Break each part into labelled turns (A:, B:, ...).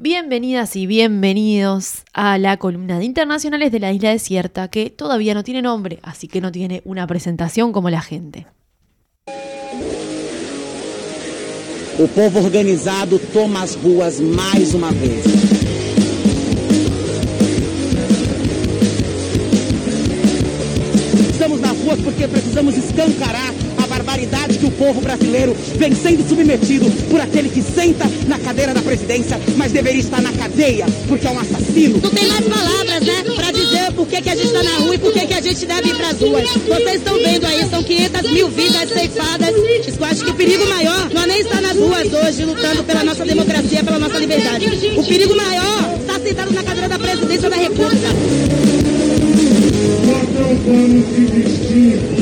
A: Bienvenidas y bienvenidos a la columna de internacionales de la isla desierta que todavía no tiene nombre, así que no tiene una presentación como la gente.
B: O povo organizado toma as ruas mais uma vez. Estamos nas ruas porque precisamos escancarar que o povo brasileiro vem sendo submetido por aquele que senta na cadeira da presidência, mas deveria estar na cadeia porque é um assassino.
C: Não tem mais palavras, né, pra dizer por que, que a gente tá na rua e por que, que a gente deve ir pras ruas. Vocês estão vendo aí, são 500 mil vidas ceifadas. Eu acho que o perigo maior não é nem estar nas ruas hoje lutando pela nossa democracia, pela nossa liberdade. O perigo maior está sentado na cadeira da presidência da República.
D: Não vamos desistir da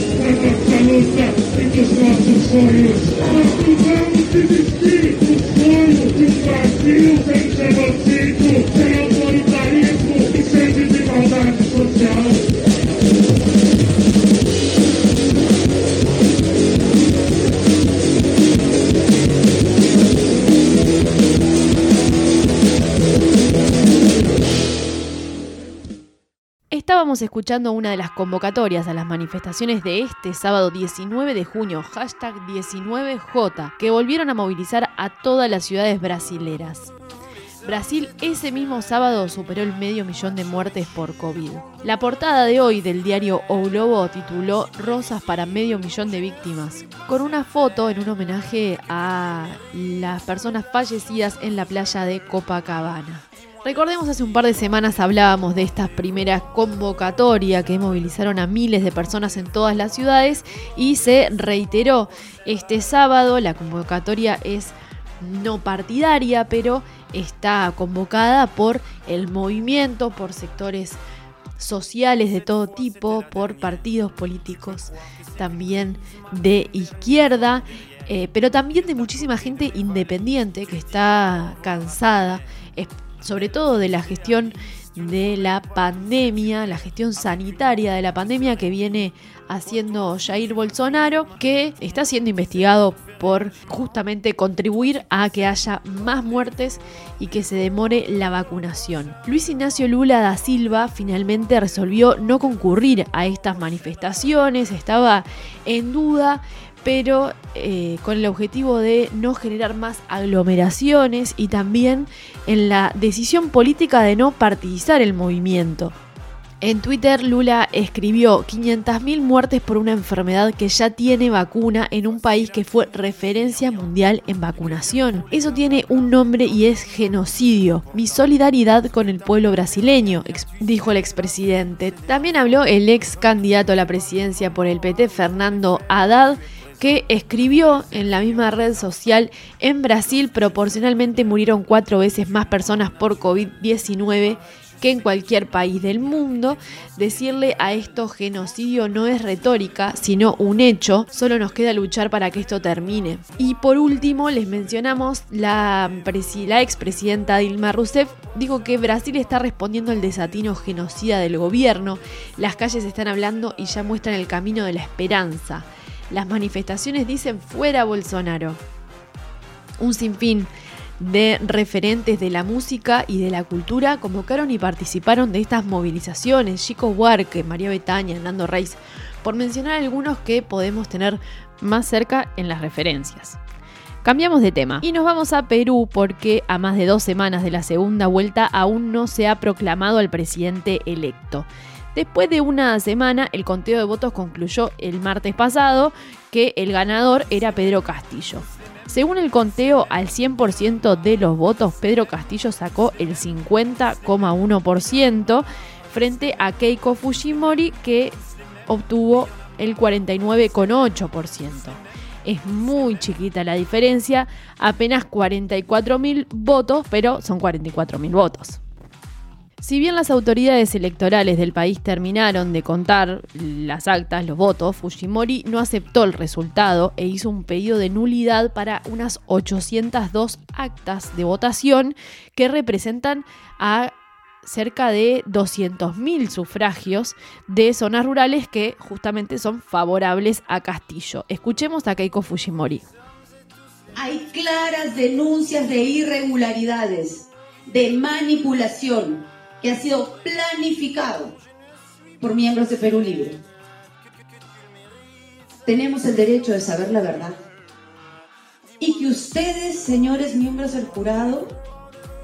D: feliz.
A: Estábamos escuchando una de las convocatorias a las manifestaciones de este sábado 19 de junio, hashtag 19J, que volvieron a movilizar a todas las ciudades brasileras. Brasil ese mismo sábado superó el medio millón de muertes por COVID. La portada de hoy del diario O Globo tituló Rosas para medio millón de víctimas, con una foto en un homenaje a las personas fallecidas en la playa de Copacabana. Recordemos hace un par de semanas hablábamos de estas primeras convocatorias que movilizaron a miles de personas en todas las ciudades y se reiteró este sábado. La convocatoria es no partidaria, pero está convocada por el movimiento, por sectores sociales de todo tipo, por partidos políticos también de izquierda, eh, pero también de muchísima gente independiente que está cansada, sobre todo de la gestión de la pandemia, la gestión sanitaria de la pandemia que viene haciendo Jair Bolsonaro, que está siendo investigado por justamente contribuir a que haya más muertes y que se demore la vacunación. Luis Ignacio Lula da Silva finalmente resolvió no concurrir a estas manifestaciones, estaba en duda pero eh, con el objetivo de no generar más aglomeraciones y también en la decisión política de no partidizar el movimiento. En Twitter Lula escribió 500.000 muertes por una enfermedad que ya tiene vacuna en un país que fue referencia mundial en vacunación. Eso tiene un nombre y es genocidio. Mi solidaridad con el pueblo brasileño, dijo el expresidente. También habló el ex candidato a la presidencia por el PT, Fernando Haddad, que escribió en la misma red social, en Brasil proporcionalmente murieron cuatro veces más personas por COVID-19 que en cualquier país del mundo. Decirle a esto genocidio no es retórica, sino un hecho. Solo nos queda luchar para que esto termine. Y por último, les mencionamos la, la expresidenta Dilma Rousseff dijo que Brasil está respondiendo al desatino genocida del gobierno. Las calles están hablando y ya muestran el camino de la esperanza. Las manifestaciones dicen fuera Bolsonaro. Un sinfín de referentes de la música y de la cultura convocaron y participaron de estas movilizaciones. Chico Huarque, María Betaña, Nando Reis, por mencionar algunos que podemos tener más cerca en las referencias. Cambiamos de tema y nos vamos a Perú porque a más de dos semanas de la segunda vuelta aún no se ha proclamado al presidente electo. Después de una semana, el conteo de votos concluyó el martes pasado que el ganador era Pedro Castillo. Según el conteo, al 100% de los votos, Pedro Castillo sacó el 50,1% frente a Keiko Fujimori que obtuvo el 49,8%. Es muy chiquita la diferencia, apenas 44.000 votos, pero son 44.000 votos. Si bien las autoridades electorales del país terminaron de contar las actas, los votos, Fujimori no aceptó el resultado e hizo un pedido de nulidad para unas 802 actas de votación que representan a cerca de 200.000 sufragios de zonas rurales que justamente son favorables a Castillo. Escuchemos a Keiko Fujimori.
E: Hay claras denuncias de irregularidades de manipulación ha sido planificado por miembros de Perú Libre. Tenemos el derecho de saber la verdad. Y que ustedes, señores miembros del jurado,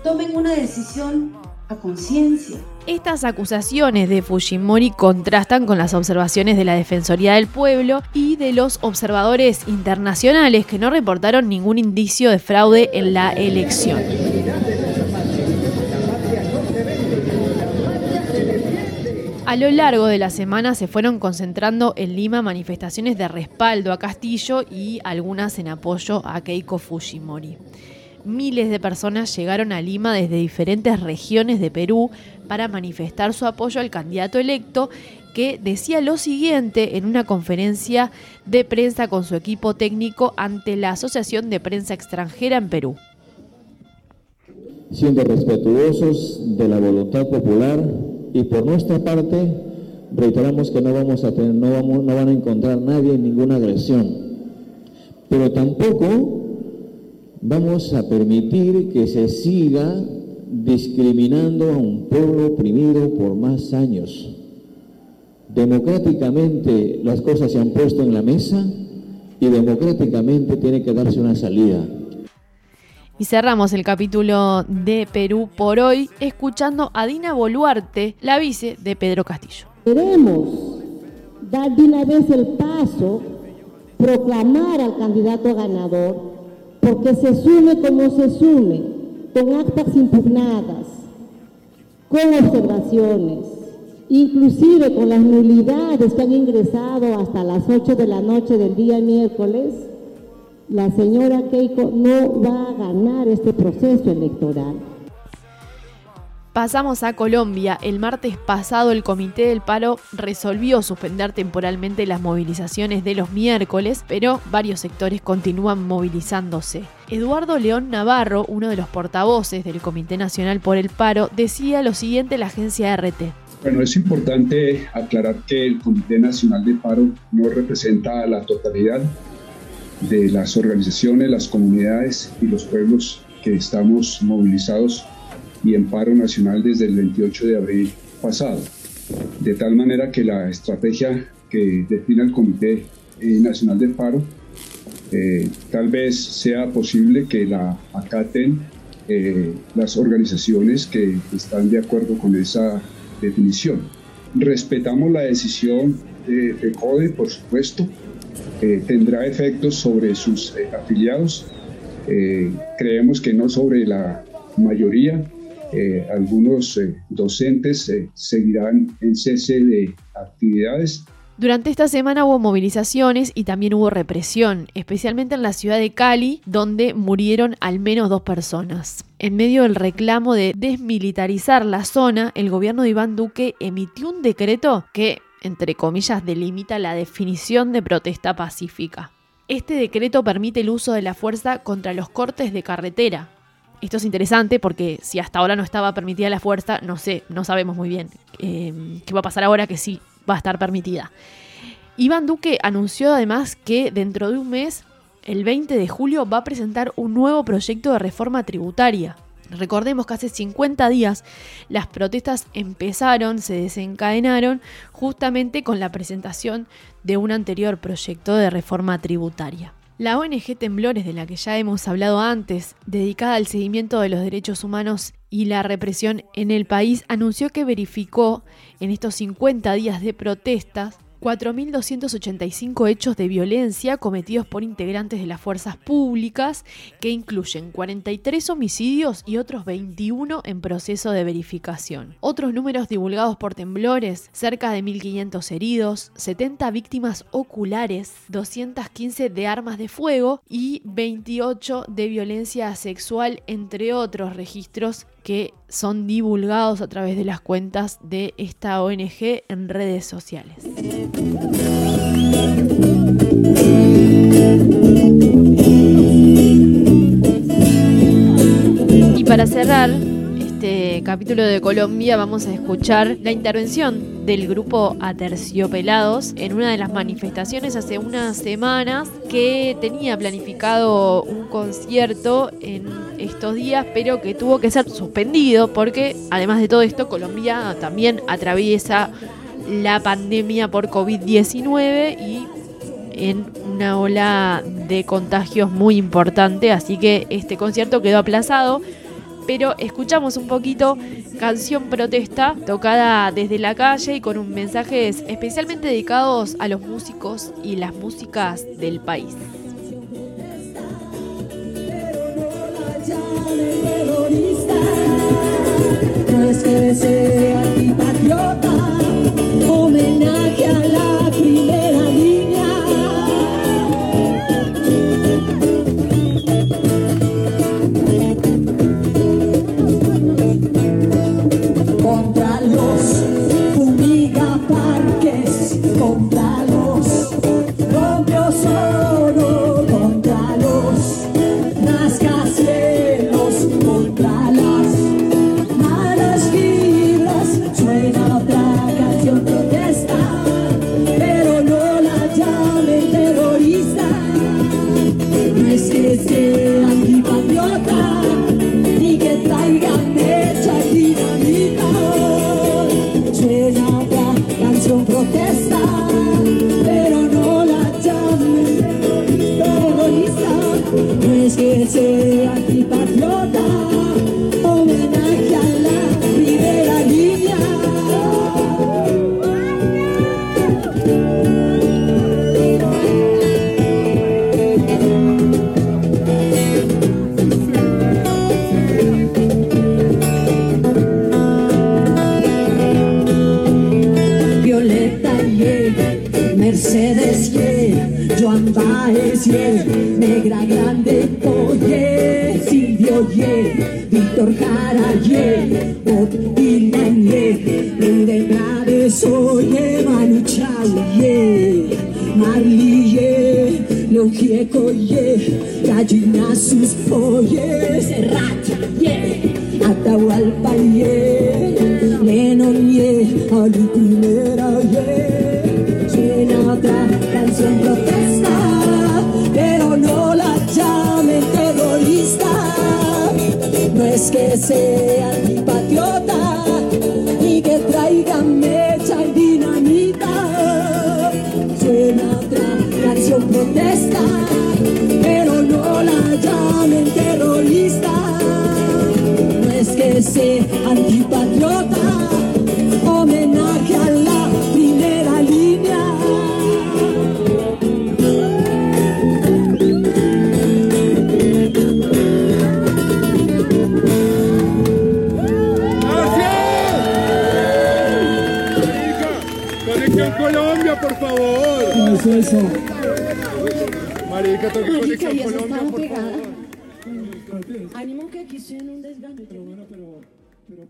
E: tomen una decisión a conciencia.
A: Estas acusaciones de Fujimori contrastan con las observaciones de la Defensoría del Pueblo y de los observadores internacionales que no reportaron ningún indicio de fraude en la elección. A lo largo de la semana se fueron concentrando en Lima manifestaciones de respaldo a Castillo y algunas en apoyo a Keiko Fujimori. Miles de personas llegaron a Lima desde diferentes regiones de Perú para manifestar su apoyo al candidato electo que decía lo siguiente en una conferencia de prensa con su equipo técnico ante la Asociación de Prensa Extranjera en Perú.
F: Siendo respetuosos de la voluntad popular, y por nuestra parte reiteramos que no vamos a tener, no, vamos, no van a encontrar nadie en ninguna agresión, pero tampoco vamos a permitir que se siga discriminando a un pueblo oprimido por más años. Democráticamente las cosas se han puesto en la mesa y democráticamente tiene que darse una salida.
A: Y cerramos el capítulo de Perú por hoy escuchando a Dina Boluarte, la vice de Pedro Castillo.
G: Queremos dar de una vez el paso, proclamar al candidato ganador, porque se sume como se sume, con actas impugnadas, con observaciones, inclusive con las nulidades que han ingresado hasta las 8 de la noche del día miércoles, la señora Keiko no va a ganar este proceso electoral.
A: Pasamos a Colombia. El martes pasado el Comité del Paro resolvió suspender temporalmente las movilizaciones de los miércoles, pero varios sectores continúan movilizándose. Eduardo León Navarro, uno de los portavoces del Comité Nacional por el Paro, decía lo siguiente a la agencia RT.
H: Bueno, es importante aclarar que el Comité Nacional de Paro no representa a la totalidad de las organizaciones, las comunidades y los pueblos que estamos movilizados y en paro nacional desde el 28 de abril pasado. De tal manera que la estrategia que define el Comité eh, Nacional de Paro eh, tal vez sea posible que la acaten eh, las organizaciones que están de acuerdo con esa definición. Respetamos la decisión de, de CODE, por supuesto, eh, tendrá efectos sobre sus eh, afiliados. Eh, creemos que no sobre la mayoría. algunos docentes seguirán en cese de actividades.
A: Durante esta semana hubo movilizaciones y también hubo represión, especialmente en la ciudad de Cali, donde murieron al menos dos personas. En medio del reclamo de desmilitarizar la zona, el gobierno de Iván Duque emitió un decreto que entre comillas, delimita la definición de protesta pacífica. Este decreto permite el uso de la fuerza contra los cortes de carretera. Esto es interesante porque si hasta ahora no estaba permitida la fuerza, no sé, no sabemos muy bien eh, qué va a pasar ahora que sí va a estar permitida. Iván Duque anunció además que dentro de un mes, el 20 de julio, va a presentar un nuevo proyecto de reforma tributaria. Recordemos que hace 50 días las protestas empezaron, se desencadenaron justamente con la presentación de un anterior proyecto de reforma tributaria. La ONG Temblores, de la que ya hemos hablado antes, dedicada al seguimiento de los derechos humanos y la represión en el país, anunció que verificó en estos 50 días de protestas 4.285 hechos de violencia cometidos por integrantes de las fuerzas públicas, que incluyen 43 homicidios y otros 21 en proceso de verificación. Otros números divulgados por temblores, cerca de 1.500 heridos, 70 víctimas oculares, 215 de armas de fuego y 28 de violencia sexual, entre otros registros que son divulgados a través de las cuentas de esta ONG en redes sociales. Y para cerrar este capítulo de Colombia vamos a escuchar la intervención del grupo Aterciopelados en una de las manifestaciones hace unas semanas que tenía planificado un concierto en estos días, pero que tuvo que ser suspendido porque además de todo esto Colombia también atraviesa la pandemia por COVID-19 y en una ola de contagios muy importante, así que este concierto quedó aplazado. Pero escuchamos un poquito canción protesta tocada desde la calle y con un mensaje especialmente dedicados a los músicos y las músicas del país.
I: Y Leo Gieco y Gallinazos Oye, Serrat y Atahualpa y Lennon y Ali Primera y Suena otra canción protesta, pero no la llamen terrorista. No es que sea No